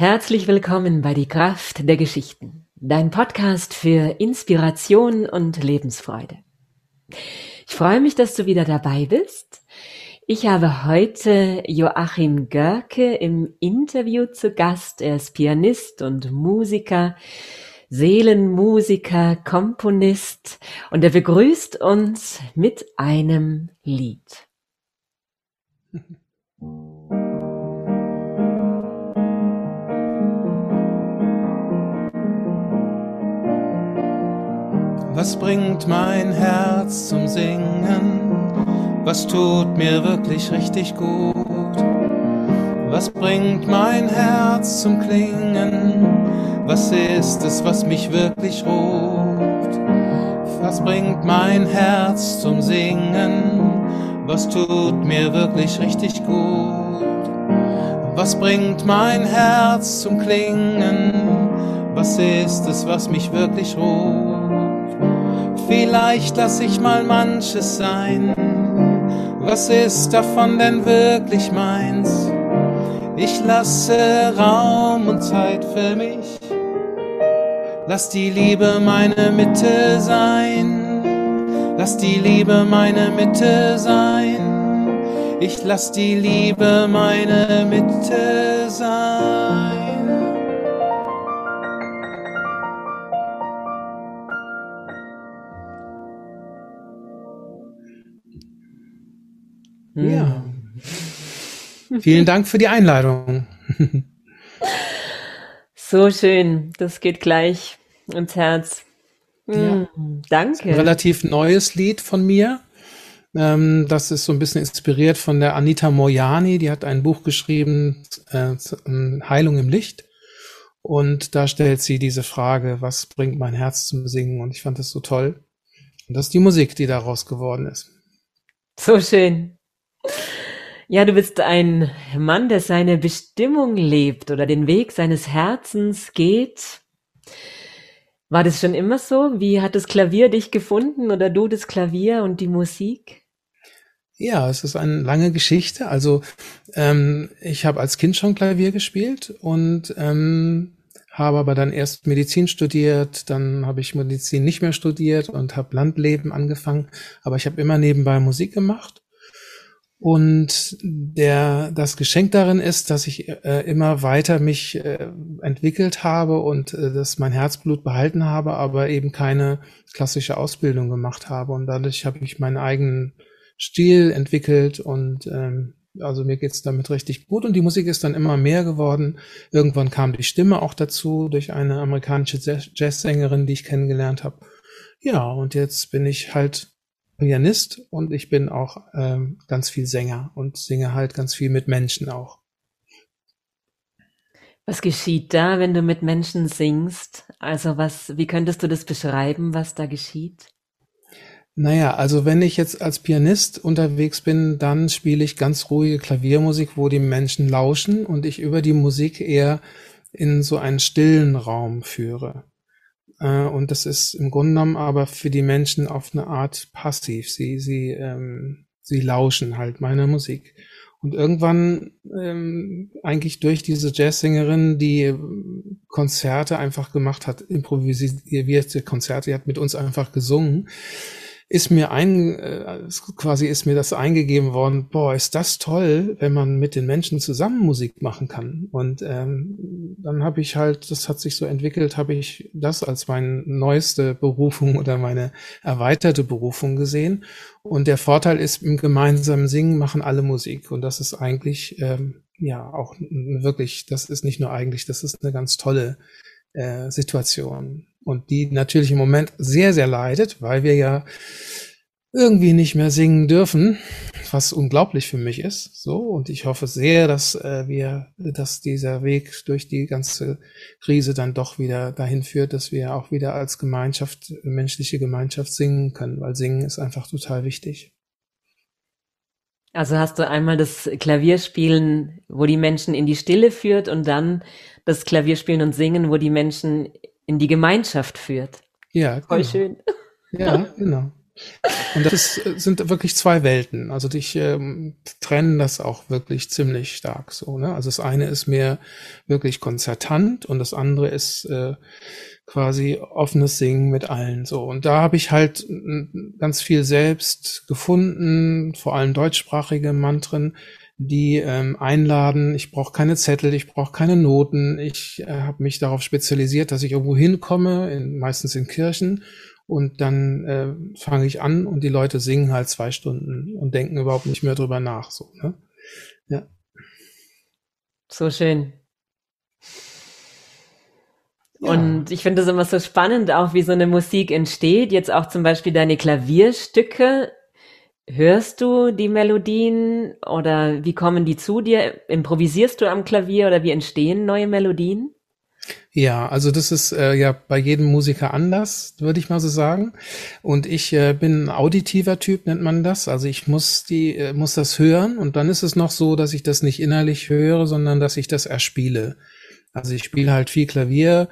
Herzlich willkommen bei Die Kraft der Geschichten, dein Podcast für Inspiration und Lebensfreude. Ich freue mich, dass du wieder dabei bist. Ich habe heute Joachim Görke im Interview zu Gast. Er ist Pianist und Musiker, Seelenmusiker, Komponist und er begrüßt uns mit einem Lied. Was bringt mein Herz zum Singen? Was tut mir wirklich richtig gut? Was bringt mein Herz zum Klingen? Was ist es, was mich wirklich ruft? Was bringt mein Herz zum Singen? Was tut mir wirklich richtig gut? Was bringt mein Herz zum Klingen? Was ist es, was mich wirklich ruft? Vielleicht lass ich mal manches sein. Was ist davon denn wirklich meins? Ich lasse Raum und Zeit für mich. Lass die Liebe meine Mitte sein. Lass die Liebe meine Mitte sein. Ich lass die Liebe meine Mitte sein. Ja. Vielen Dank für die Einladung. So schön. Das geht gleich ins Herz. Ja. Hm, danke. Ein relativ neues Lied von mir. Ähm, das ist so ein bisschen inspiriert von der Anita Moyani. Die hat ein Buch geschrieben, äh, ähm, Heilung im Licht. Und da stellt sie diese Frage, was bringt mein Herz zum Singen? Und ich fand das so toll. Und das ist die Musik, die daraus geworden ist. So schön. Ja, du bist ein Mann, der seine Bestimmung lebt oder den Weg seines Herzens geht. War das schon immer so? Wie hat das Klavier dich gefunden oder du das Klavier und die Musik? Ja, es ist eine lange Geschichte. Also ähm, ich habe als Kind schon Klavier gespielt und ähm, habe aber dann erst Medizin studiert, dann habe ich Medizin nicht mehr studiert und habe Landleben angefangen. Aber ich habe immer nebenbei Musik gemacht und der, das Geschenk darin ist, dass ich äh, immer weiter mich äh, entwickelt habe und äh, dass mein Herzblut behalten habe, aber eben keine klassische Ausbildung gemacht habe. Und dadurch habe ich meinen eigenen Stil entwickelt und ähm, also mir geht's damit richtig gut und die Musik ist dann immer mehr geworden. Irgendwann kam die Stimme auch dazu durch eine amerikanische Jazzsängerin, die ich kennengelernt habe. Ja, und jetzt bin ich halt Pianist und ich bin auch ähm, ganz viel Sänger und singe halt ganz viel mit Menschen auch. Was geschieht da, wenn du mit Menschen singst? Also was, wie könntest du das beschreiben, was da geschieht? Naja, also wenn ich jetzt als Pianist unterwegs bin, dann spiele ich ganz ruhige Klaviermusik, wo die Menschen lauschen und ich über die Musik eher in so einen stillen Raum führe. Äh, und das ist im Grunde genommen aber für die Menschen auf eine Art passiv. Sie, sie, ähm, sie lauschen halt meiner Musik. Und irgendwann, ähm, eigentlich durch diese Jazzsängerin, die Konzerte einfach gemacht hat, improvisierte Konzerte, die hat mit uns einfach gesungen, ist mir ein, äh, quasi ist mir das eingegeben worden, boah, ist das toll, wenn man mit den Menschen zusammen Musik machen kann. Und ähm, dann habe ich halt, das hat sich so entwickelt, habe ich das als meine neueste Berufung oder meine erweiterte Berufung gesehen. Und der Vorteil ist, im gemeinsamen Singen machen alle Musik. Und das ist eigentlich, ähm, ja, auch wirklich, das ist nicht nur eigentlich, das ist eine ganz tolle äh, Situation und die natürlich im Moment sehr, sehr leidet, weil wir ja irgendwie nicht mehr singen dürfen, was unglaublich für mich ist. So und ich hoffe sehr, dass äh, wir, dass dieser Weg durch die ganze Krise dann doch wieder dahin führt, dass wir auch wieder als Gemeinschaft, menschliche Gemeinschaft singen können, weil singen ist einfach total wichtig. Also hast du einmal das Klavierspielen, wo die Menschen in die Stille führt und dann das Klavierspielen und Singen, wo die Menschen in die Gemeinschaft führt. Ja, voll genau. schön. Ja, genau. Und das ist, sind wirklich zwei Welten. Also ich ähm, trenne das auch wirklich ziemlich stark so. Ne? Also das eine ist mehr wirklich konzertant und das andere ist äh, quasi offenes Singen mit allen so. Und da habe ich halt ganz viel selbst gefunden, vor allem deutschsprachige Mantren, die ähm, einladen. Ich brauche keine Zettel, ich brauche keine Noten. Ich äh, habe mich darauf spezialisiert, dass ich irgendwo hinkomme, in, meistens in Kirchen, und dann äh, fange ich an und die Leute singen halt zwei Stunden und denken überhaupt nicht mehr drüber nach. So, ne? Ja. So schön. Ja. Und ich finde es immer so spannend, auch wie so eine Musik entsteht. Jetzt auch zum Beispiel deine Klavierstücke. Hörst du die Melodien oder wie kommen die zu dir? Improvisierst du am Klavier oder wie entstehen neue Melodien? Ja, also das ist äh, ja bei jedem Musiker anders, würde ich mal so sagen. Und ich äh, bin ein auditiver Typ, nennt man das. Also ich muss die, äh, muss das hören und dann ist es noch so, dass ich das nicht innerlich höre, sondern dass ich das erspiele. Also ich spiele halt viel Klavier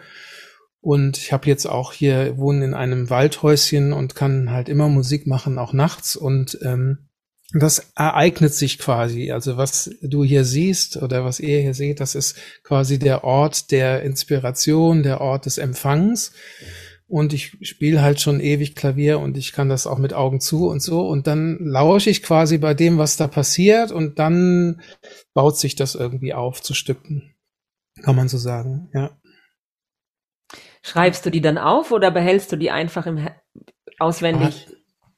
und ich habe jetzt auch hier wohnen in einem Waldhäuschen und kann halt immer Musik machen, auch nachts und ähm, das ereignet sich quasi. Also was du hier siehst oder was ihr hier seht, das ist quasi der Ort der Inspiration, der Ort des Empfangs. Und ich spiele halt schon ewig Klavier und ich kann das auch mit Augen zu und so. Und dann lausche ich quasi bei dem, was da passiert und dann baut sich das irgendwie auf zu Stücken. Kann man so sagen, ja. Schreibst du die dann auf oder behältst du die einfach im auswendig?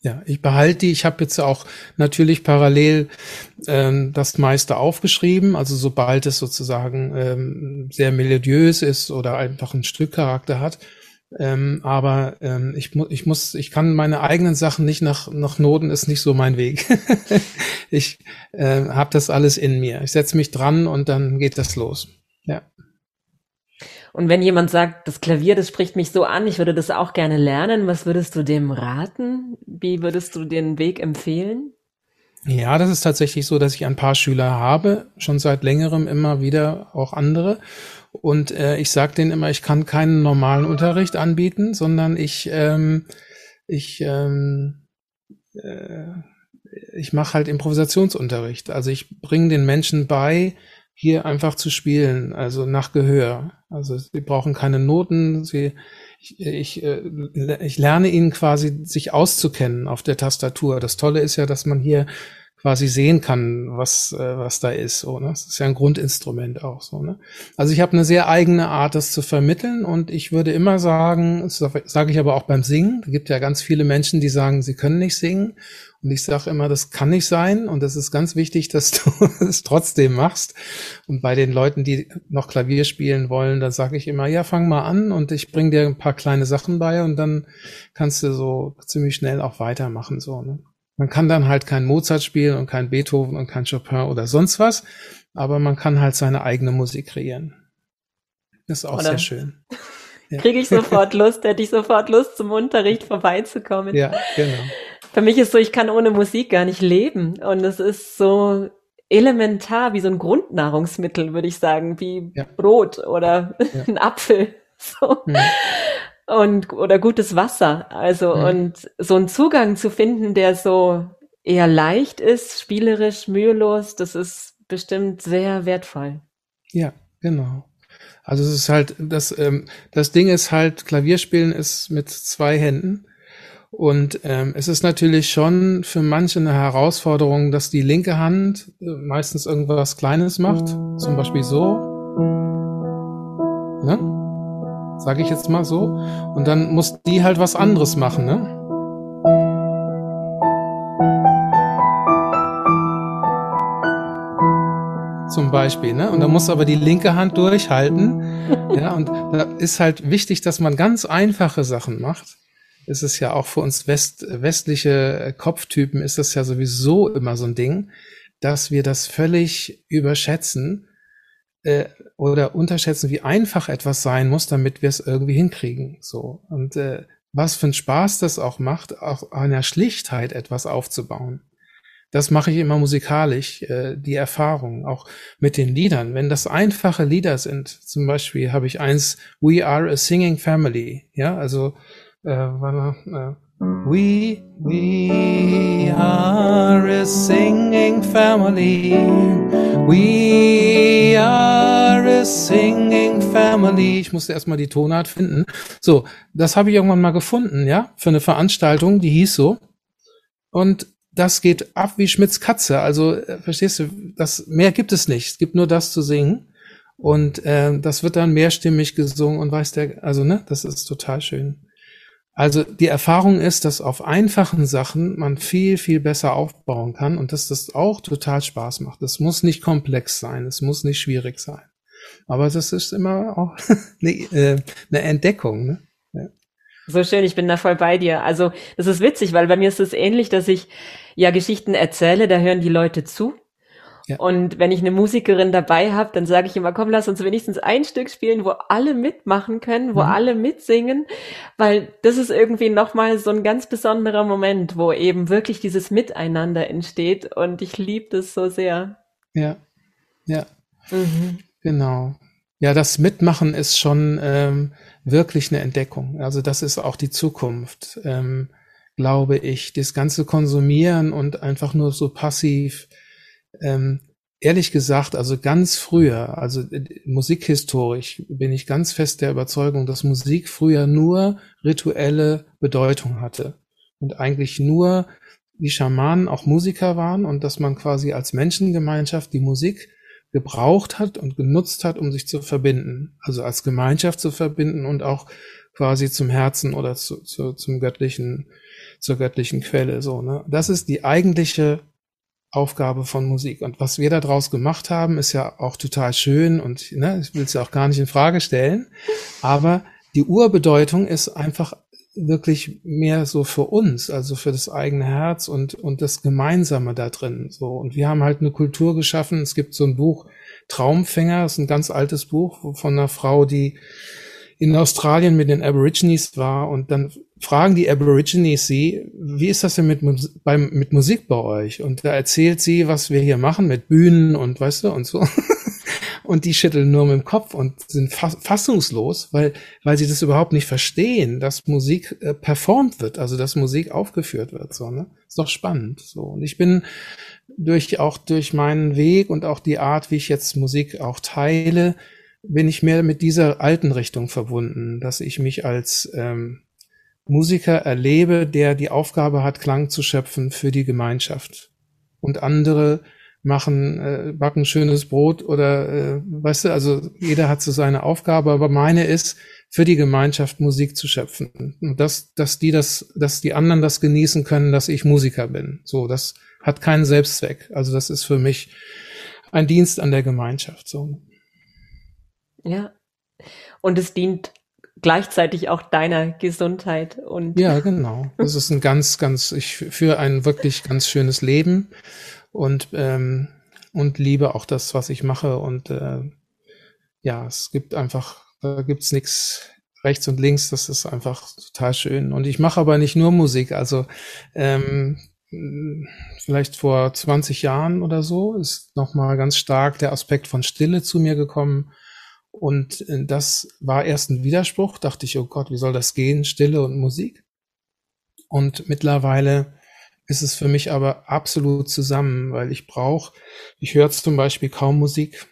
Ja, ich behalte die. Ich habe jetzt auch natürlich parallel ähm, das meiste aufgeschrieben. Also sobald es sozusagen ähm, sehr melodiös ist oder einfach ein Stückcharakter hat. Ähm, aber ähm, ich, mu ich muss, ich kann meine eigenen Sachen nicht nach, nach Noten, ist nicht so mein Weg. ich äh, habe das alles in mir. Ich setze mich dran und dann geht das los. Ja. Und wenn jemand sagt, das Klavier, das spricht mich so an, ich würde das auch gerne lernen, was würdest du dem raten? Wie würdest du den Weg empfehlen? Ja, das ist tatsächlich so, dass ich ein paar Schüler habe, schon seit längerem immer wieder auch andere. Und äh, ich sage denen immer, ich kann keinen normalen Unterricht anbieten, sondern ich, ähm, ich, ähm, äh, ich mache halt Improvisationsunterricht. Also ich bringe den Menschen bei, hier einfach zu spielen, also nach Gehör. Also sie brauchen keine Noten, sie, ich, ich, äh, ich lerne ihnen quasi, sich auszukennen auf der Tastatur. Das Tolle ist ja, dass man hier quasi sehen kann, was, äh, was da ist. So, ne? Das ist ja ein Grundinstrument auch so. Ne? Also ich habe eine sehr eigene Art, das zu vermitteln und ich würde immer sagen, das sage ich aber auch beim Singen, da gibt ja ganz viele Menschen, die sagen, sie können nicht singen und ich sage immer, das kann nicht sein und das ist ganz wichtig, dass du es trotzdem machst. Und bei den Leuten, die noch Klavier spielen wollen, da sage ich immer, ja, fang mal an und ich bring dir ein paar kleine Sachen bei und dann kannst du so ziemlich schnell auch weitermachen. So, ne? Man kann dann halt kein Mozart spielen und kein Beethoven und kein Chopin oder sonst was, aber man kann halt seine eigene Musik kreieren. Das ist auch oder? sehr schön. Ja. Kriege ich sofort Lust, hätte ich sofort Lust, zum Unterricht vorbeizukommen. Ja, genau für mich ist so, ich kann ohne Musik gar nicht leben. Und es ist so elementar, wie so ein Grundnahrungsmittel, würde ich sagen, wie ja. Brot oder ja. ein Apfel. So. Ja. Und, oder gutes Wasser. Also, und so einen Zugang zu finden, der so eher leicht ist, spielerisch, mühelos, das ist bestimmt sehr wertvoll. Ja, genau. Also es ist halt, das, ähm, das Ding ist halt, Klavierspielen ist mit zwei Händen. Und ähm, es ist natürlich schon für manche eine Herausforderung, dass die linke Hand äh, meistens irgendwas Kleines macht, zum Beispiel so. Ne? Sage ich jetzt mal so. Und dann muss die halt was anderes machen, ne? Zum Beispiel, ne? Und da muss aber die linke Hand durchhalten. ja, und da ist halt wichtig, dass man ganz einfache Sachen macht ist es ja auch für uns West, westliche Kopftypen ist das ja sowieso immer so ein Ding, dass wir das völlig überschätzen äh, oder unterschätzen, wie einfach etwas sein muss, damit wir es irgendwie hinkriegen. So und äh, was für ein Spaß das auch macht, auch einer Schlichtheit etwas aufzubauen. Das mache ich immer musikalisch, äh, die Erfahrung, auch mit den Liedern. Wenn das einfache Lieder sind, zum Beispiel habe ich eins, We Are a Singing Family, ja, also äh, We, we are a singing family. We are a singing family. Ich musste erstmal die Tonart finden. So, das habe ich irgendwann mal gefunden, ja, für eine Veranstaltung, die hieß so. Und das geht ab wie Schmitz Katze. Also, äh, verstehst du, das, mehr gibt es nicht. Es gibt nur das zu singen. Und äh, das wird dann mehrstimmig gesungen und weiß der, also ne, das ist total schön. Also die Erfahrung ist, dass auf einfachen Sachen man viel, viel besser aufbauen kann und dass das auch total Spaß macht. Es muss nicht komplex sein, es muss nicht schwierig sein. Aber das ist immer auch eine, äh, eine Entdeckung. Ne? Ja. So schön, ich bin da voll bei dir. Also das ist witzig, weil bei mir ist es ähnlich, dass ich ja Geschichten erzähle, da hören die Leute zu ja. Und wenn ich eine Musikerin dabei habe, dann sage ich immer, komm, lass uns wenigstens ein Stück spielen, wo alle mitmachen können, wo mhm. alle mitsingen, weil das ist irgendwie nochmal so ein ganz besonderer Moment, wo eben wirklich dieses Miteinander entsteht und ich liebe das so sehr. Ja, ja, mhm. genau. Ja, das Mitmachen ist schon ähm, wirklich eine Entdeckung. Also das ist auch die Zukunft, ähm, glaube ich. Das ganze Konsumieren und einfach nur so passiv ähm, ehrlich gesagt, also ganz früher, also äh, musikhistorisch bin ich ganz fest der Überzeugung, dass Musik früher nur rituelle Bedeutung hatte und eigentlich nur die Schamanen auch Musiker waren und dass man quasi als Menschengemeinschaft die Musik gebraucht hat und genutzt hat, um sich zu verbinden, also als Gemeinschaft zu verbinden und auch quasi zum Herzen oder zu, zu, zum göttlichen, zur göttlichen Quelle, so, ne? Das ist die eigentliche Aufgabe von Musik. Und was wir da draus gemacht haben, ist ja auch total schön und ne, ich will es ja auch gar nicht in Frage stellen. Aber die Urbedeutung ist einfach wirklich mehr so für uns, also für das eigene Herz und, und das Gemeinsame da drin. So. Und wir haben halt eine Kultur geschaffen. Es gibt so ein Buch, Traumfänger, ist ein ganz altes Buch von einer Frau, die in Australien mit den Aborigines war und dann fragen die Aborigines sie, wie ist das denn mit, beim, mit Musik bei euch? Und da erzählt sie, was wir hier machen mit Bühnen und weißt du und so. und die schütteln nur mit dem Kopf und sind fassungslos, weil, weil sie das überhaupt nicht verstehen, dass Musik äh, performt wird, also dass Musik aufgeführt wird, so, ne? Ist doch spannend, so. Und ich bin durch, auch durch meinen Weg und auch die Art, wie ich jetzt Musik auch teile, bin ich mehr mit dieser alten Richtung verbunden, dass ich mich als ähm, Musiker erlebe, der die Aufgabe hat, Klang zu schöpfen für die Gemeinschaft. Und andere machen, äh, backen schönes Brot oder, äh, weißt du, also jeder hat so seine Aufgabe, aber meine ist, für die Gemeinschaft Musik zu schöpfen. Und dass, dass die das, dass die anderen das genießen können, dass ich Musiker bin. So, das hat keinen Selbstzweck. Also das ist für mich ein Dienst an der Gemeinschaft. So. Ja. Und es dient gleichzeitig auch deiner Gesundheit und. Ja, genau. Das ist ein ganz, ganz, ich führe ein wirklich ganz schönes Leben und, ähm, und liebe auch das, was ich mache. Und äh, ja, es gibt einfach, da gibt's nichts rechts und links, das ist einfach total schön. Und ich mache aber nicht nur Musik, also ähm, vielleicht vor 20 Jahren oder so ist nochmal ganz stark der Aspekt von Stille zu mir gekommen und äh, das war erst ein Widerspruch, dachte ich, oh Gott, wie soll das gehen, Stille und Musik? Und mittlerweile ist es für mich aber absolut zusammen, weil ich brauche, ich höre zum Beispiel kaum Musik.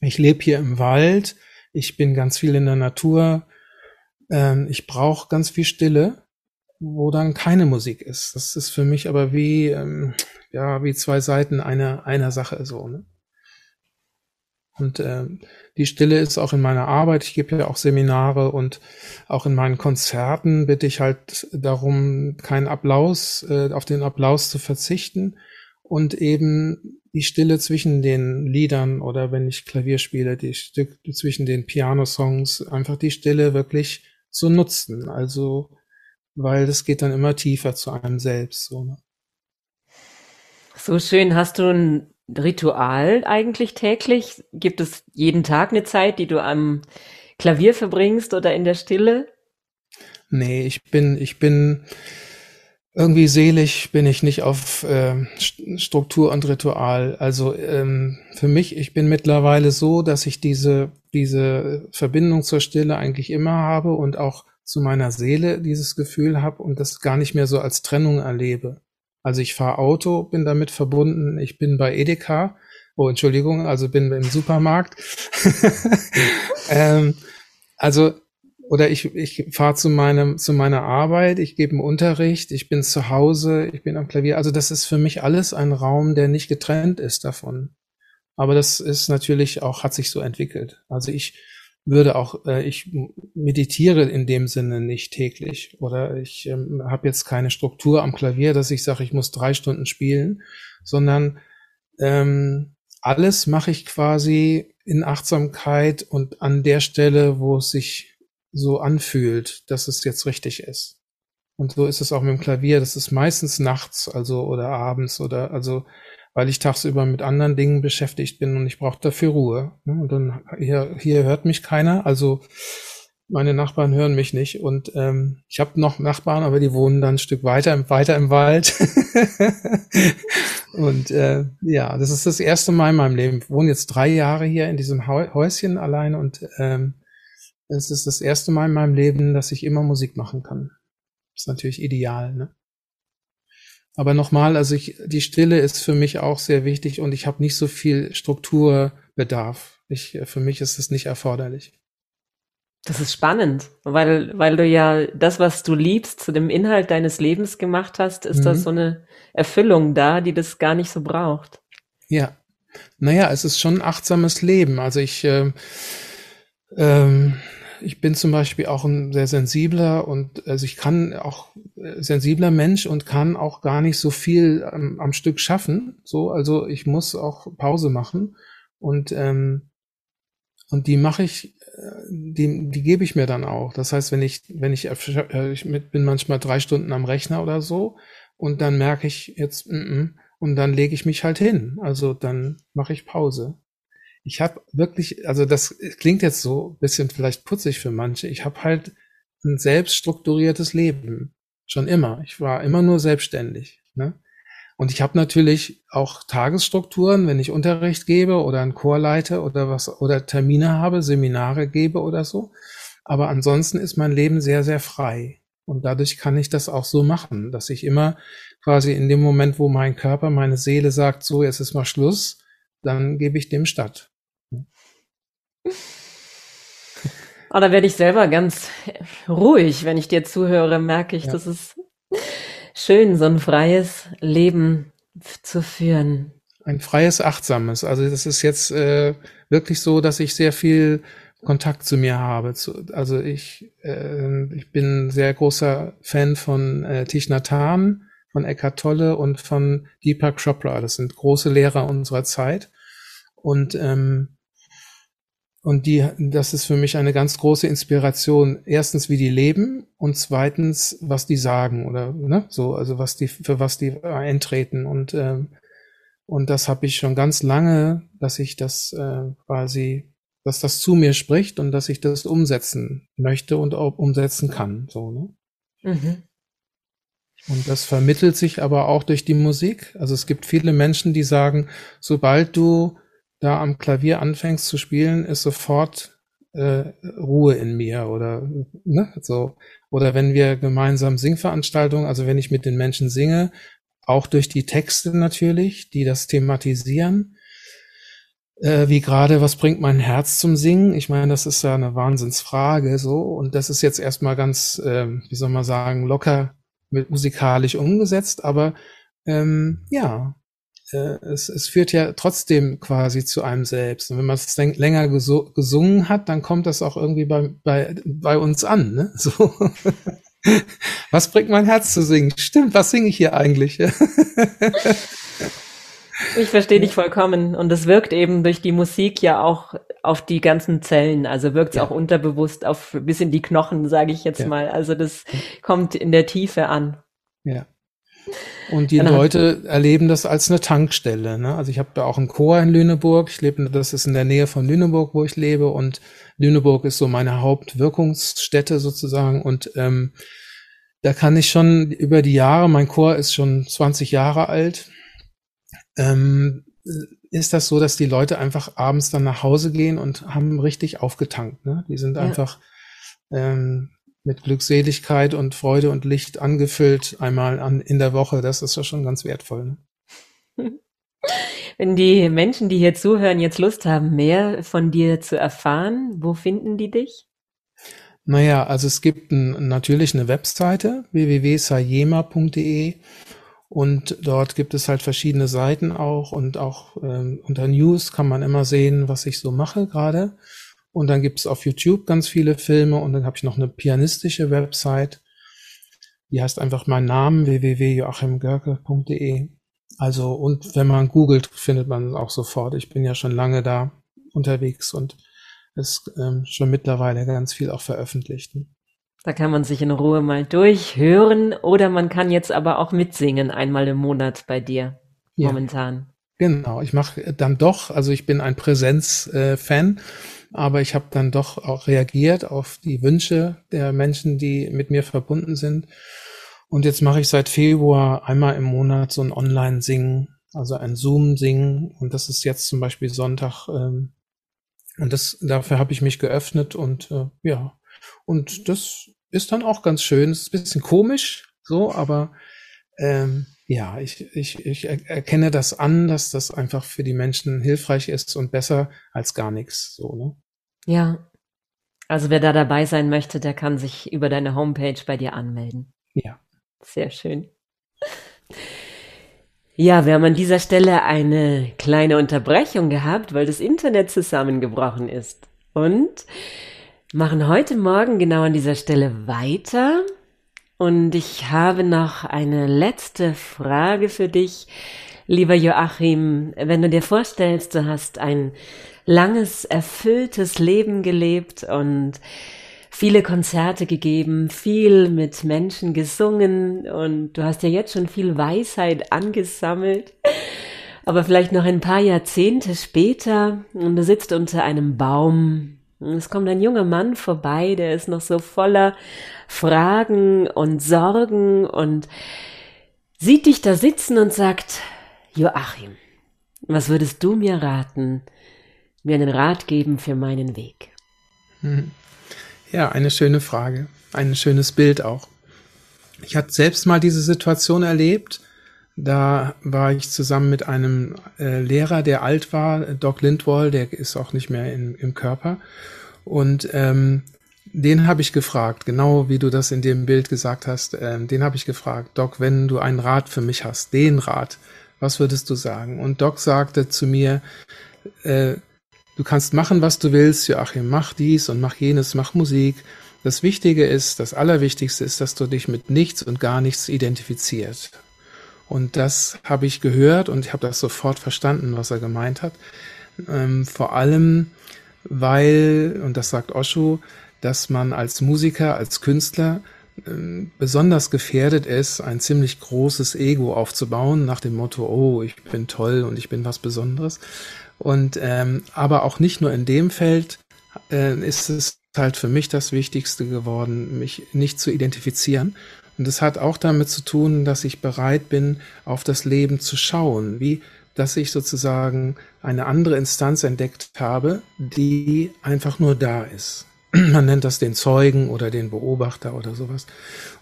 Ich lebe hier im Wald, ich bin ganz viel in der Natur, ähm, ich brauche ganz viel Stille, wo dann keine Musik ist. Das ist für mich aber wie, ähm, ja, wie zwei Seiten einer, einer Sache so. Ne? Und äh, die Stille ist auch in meiner Arbeit. Ich gebe ja auch Seminare und auch in meinen Konzerten bitte ich halt darum, keinen Applaus, äh, auf den Applaus zu verzichten und eben die Stille zwischen den Liedern oder wenn ich Klavier spiele, die Stück zwischen den Piano-Songs, einfach die Stille wirklich zu nutzen. Also, weil das geht dann immer tiefer zu einem selbst. So, ne? so schön. Hast du ein Ritual eigentlich täglich? Gibt es jeden Tag eine Zeit, die du am Klavier verbringst oder in der Stille? Nee, ich bin, ich bin irgendwie selig bin ich nicht auf äh, Struktur und Ritual. Also ähm, für mich, ich bin mittlerweile so, dass ich diese, diese Verbindung zur Stille eigentlich immer habe und auch zu meiner Seele dieses Gefühl habe und das gar nicht mehr so als Trennung erlebe. Also ich fahre Auto, bin damit verbunden, ich bin bei Edeka, oh Entschuldigung, also bin im Supermarkt. ähm, also oder ich, ich fahre zu meinem zu meiner Arbeit, ich gebe einen Unterricht, ich bin zu Hause, ich bin am Klavier. Also das ist für mich alles ein Raum, der nicht getrennt ist davon. Aber das ist natürlich auch hat sich so entwickelt. Also ich würde auch, äh, ich meditiere in dem Sinne nicht täglich oder ich ähm, habe jetzt keine Struktur am Klavier, dass ich sage, ich muss drei Stunden spielen, sondern ähm, alles mache ich quasi in Achtsamkeit und an der Stelle, wo es sich so anfühlt, dass es jetzt richtig ist. Und so ist es auch mit dem Klavier. Das ist meistens nachts, also oder abends oder also, weil ich tagsüber mit anderen Dingen beschäftigt bin und ich brauche dafür Ruhe. Ne? Und dann hier, hier hört mich keiner, also meine Nachbarn hören mich nicht und ähm, ich habe noch Nachbarn, aber die wohnen dann ein Stück weiter, weiter im Wald. und äh, ja, das ist das erste Mal in meinem Leben. Ich wohne jetzt drei Jahre hier in diesem Häuschen allein und ähm, es ist das erste Mal in meinem Leben, dass ich immer Musik machen kann. Ist natürlich ideal, ne? Aber nochmal, also ich, die Stille ist für mich auch sehr wichtig und ich habe nicht so viel Strukturbedarf. Ich, für mich ist es nicht erforderlich. Das ist spannend, weil, weil du ja das, was du liebst, zu dem Inhalt deines Lebens gemacht hast, ist mhm. da so eine Erfüllung da, die das gar nicht so braucht. Ja. Naja, es ist schon ein achtsames Leben. Also ich, äh, ähm, ich bin zum Beispiel auch ein sehr sensibler und also ich kann auch äh, sensibler Mensch und kann auch gar nicht so viel am, am Stück schaffen. So, also ich muss auch Pause machen und ähm, und die mache ich, äh, die, die gebe ich mir dann auch. Das heißt, wenn ich, wenn ich, äh, ich bin manchmal drei Stunden am Rechner oder so und dann merke ich jetzt, mm -mm, und dann lege ich mich halt hin. Also dann mache ich Pause ich habe wirklich, also das klingt jetzt so ein bisschen vielleicht putzig für manche. Ich habe halt ein selbststrukturiertes Leben. Schon immer. Ich war immer nur selbstständig. Ne? Und ich habe natürlich auch Tagesstrukturen, wenn ich Unterricht gebe oder einen Chor leite oder was oder Termine habe, Seminare gebe oder so. Aber ansonsten ist mein Leben sehr, sehr frei. Und dadurch kann ich das auch so machen, dass ich immer quasi in dem Moment, wo mein Körper, meine Seele sagt, so, jetzt ist mal Schluss, dann gebe ich dem statt. Oh, da werde ich selber ganz ruhig, wenn ich dir zuhöre, merke ich, ja. das ist schön, so ein freies Leben zu führen. Ein freies, achtsames. Also das ist jetzt äh, wirklich so, dass ich sehr viel Kontakt zu mir habe. Zu, also ich, äh, ich bin sehr großer Fan von äh, Thich Nhat Hanh, von Eckhart Tolle und von Deepak Chopra. Das sind große Lehrer unserer Zeit. Und ähm, und die, das ist für mich eine ganz große Inspiration. Erstens, wie die leben und zweitens, was die sagen oder ne, so, also was die für was die eintreten und ähm, und das habe ich schon ganz lange, dass ich das äh, quasi, dass das zu mir spricht und dass ich das umsetzen möchte und auch umsetzen kann, so ne. Mhm. Und das vermittelt sich aber auch durch die Musik. Also es gibt viele Menschen, die sagen, sobald du da am Klavier anfängst zu spielen, ist sofort äh, Ruhe in mir oder ne, so. Oder wenn wir gemeinsam Singveranstaltungen, also wenn ich mit den Menschen singe, auch durch die Texte natürlich, die das thematisieren, äh, wie gerade, was bringt mein Herz zum Singen? Ich meine, das ist ja eine Wahnsinnsfrage so und das ist jetzt erstmal ganz, äh, wie soll man sagen, locker mit musikalisch umgesetzt, aber ähm, ja, es, es führt ja trotzdem quasi zu einem selbst. Und wenn man es länger gesungen hat, dann kommt das auch irgendwie bei, bei, bei uns an. Ne? So. was bringt mein Herz zu singen? Stimmt, was singe ich hier eigentlich? ich verstehe dich vollkommen. Und es wirkt eben durch die Musik ja auch auf die ganzen Zellen. Also wirkt es ja. auch unterbewusst auf bis in die Knochen, sage ich jetzt ja. mal. Also das kommt in der Tiefe an. Ja. Und die. Leute erleben das als eine Tankstelle. Ne? Also ich habe da auch einen Chor in Lüneburg. Ich lebe, das ist in der Nähe von Lüneburg, wo ich lebe. Und Lüneburg ist so meine Hauptwirkungsstätte sozusagen. Und ähm, da kann ich schon über die Jahre, mein Chor ist schon 20 Jahre alt, ähm, ist das so, dass die Leute einfach abends dann nach Hause gehen und haben richtig aufgetankt. Ne? Die sind ja. einfach ähm, mit Glückseligkeit und Freude und Licht angefüllt einmal an, in der Woche. Das ist ja schon ganz wertvoll. Ne? Wenn die Menschen, die hier zuhören, jetzt Lust haben, mehr von dir zu erfahren, wo finden die dich? Naja, also es gibt ein, natürlich eine Webseite www.sayema.de und dort gibt es halt verschiedene Seiten auch und auch ähm, unter News kann man immer sehen, was ich so mache gerade. Und dann gibt es auf YouTube ganz viele Filme und dann habe ich noch eine pianistische Website. Die heißt einfach mein Name www.joachimgörke.de. Also und wenn man googelt, findet man auch sofort. Ich bin ja schon lange da unterwegs und es ähm, schon mittlerweile ganz viel auch veröffentlicht. Da kann man sich in Ruhe mal durchhören oder man kann jetzt aber auch mitsingen einmal im Monat bei dir ja. momentan. Genau, ich mache dann doch, also ich bin ein Präsenz-Fan, äh, aber ich habe dann doch auch reagiert auf die Wünsche der Menschen, die mit mir verbunden sind. Und jetzt mache ich seit Februar einmal im Monat so ein Online-Singen, also ein Zoom-Singen. Und das ist jetzt zum Beispiel Sonntag. Ähm, und das dafür habe ich mich geöffnet und äh, ja. Und das ist dann auch ganz schön. Es ist ein bisschen komisch, so, aber ähm, ja, ich, ich, ich erkenne das an, dass das einfach für die Menschen hilfreich ist und besser als gar nichts. So, ne? Ja. Also wer da dabei sein möchte, der kann sich über deine Homepage bei dir anmelden. Ja. Sehr schön. Ja, wir haben an dieser Stelle eine kleine Unterbrechung gehabt, weil das Internet zusammengebrochen ist. Und machen heute Morgen genau an dieser Stelle weiter. Und ich habe noch eine letzte Frage für dich, lieber Joachim. Wenn du dir vorstellst, du hast ein langes, erfülltes Leben gelebt und viele Konzerte gegeben, viel mit Menschen gesungen und du hast ja jetzt schon viel Weisheit angesammelt. Aber vielleicht noch ein paar Jahrzehnte später und du sitzt unter einem Baum es kommt ein junger Mann vorbei, der ist noch so voller Fragen und Sorgen und sieht dich da sitzen und sagt, Joachim, was würdest du mir raten, mir einen Rat geben für meinen Weg? Hm. Ja, eine schöne Frage, ein schönes Bild auch. Ich hatte selbst mal diese Situation erlebt. Da war ich zusammen mit einem äh, Lehrer, der alt war, Doc Lindwall, der ist auch nicht mehr in, im Körper. Und ähm, den habe ich gefragt, genau wie du das in dem Bild gesagt hast, ähm, den habe ich gefragt, Doc, wenn du einen Rat für mich hast, den Rat, was würdest du sagen? Und Doc sagte zu mir, äh, du kannst machen, was du willst, Joachim, mach dies und mach jenes, mach Musik. Das Wichtige ist, das Allerwichtigste ist, dass du dich mit nichts und gar nichts identifizierst. Und das habe ich gehört und ich habe das sofort verstanden, was er gemeint hat. Ähm, vor allem weil, und das sagt Osho, dass man als Musiker, als Künstler ähm, besonders gefährdet ist, ein ziemlich großes Ego aufzubauen, nach dem Motto, oh, ich bin toll und ich bin was Besonderes. Und ähm, aber auch nicht nur in dem Feld äh, ist es halt für mich das Wichtigste geworden, mich nicht zu identifizieren. Und es hat auch damit zu tun, dass ich bereit bin, auf das Leben zu schauen. Wie dass ich sozusagen eine andere Instanz entdeckt habe, die einfach nur da ist. Man nennt das den Zeugen oder den Beobachter oder sowas.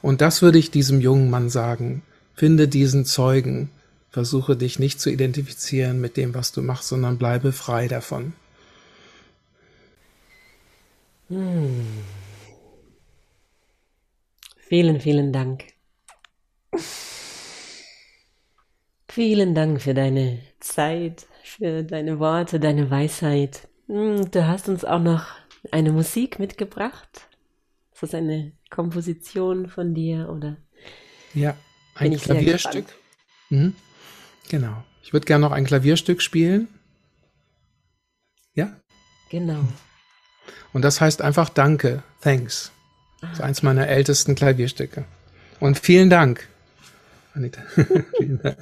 Und das würde ich diesem jungen Mann sagen. Finde diesen Zeugen. Versuche dich nicht zu identifizieren mit dem, was du machst, sondern bleibe frei davon. Hm. Vielen, vielen Dank. Vielen Dank für deine Zeit, für deine Worte, deine Weisheit. Hm, du hast uns auch noch eine Musik mitgebracht. Ist das eine Komposition von dir oder? Ja, ein Klavierstück. Mhm. Genau. Ich würde gerne noch ein Klavierstück spielen. Ja? Genau. Und das heißt einfach Danke, Thanks. Das ist ah. eins meiner ältesten Klavierstücke. Und vielen Dank, Anita. vielen Dank.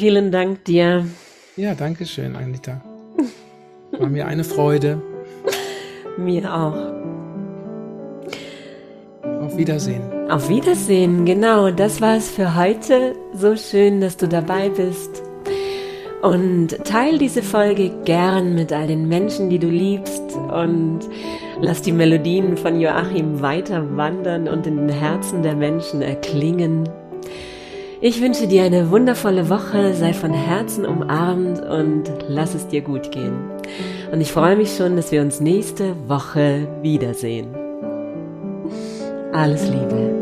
Vielen, Dank dir. Ja, danke schön, Anita. War mir eine Freude. Mir auch. Auf Wiedersehen. Auf Wiedersehen, genau. Das war es für heute. So schön, dass du dabei bist. Und teil diese Folge gern mit all den Menschen, die du liebst und lass die Melodien von Joachim weiter wandern und in den Herzen der Menschen erklingen. Ich wünsche dir eine wundervolle Woche, sei von Herzen umarmt und lass es dir gut gehen. Und ich freue mich schon, dass wir uns nächste Woche wiedersehen. Alles Liebe.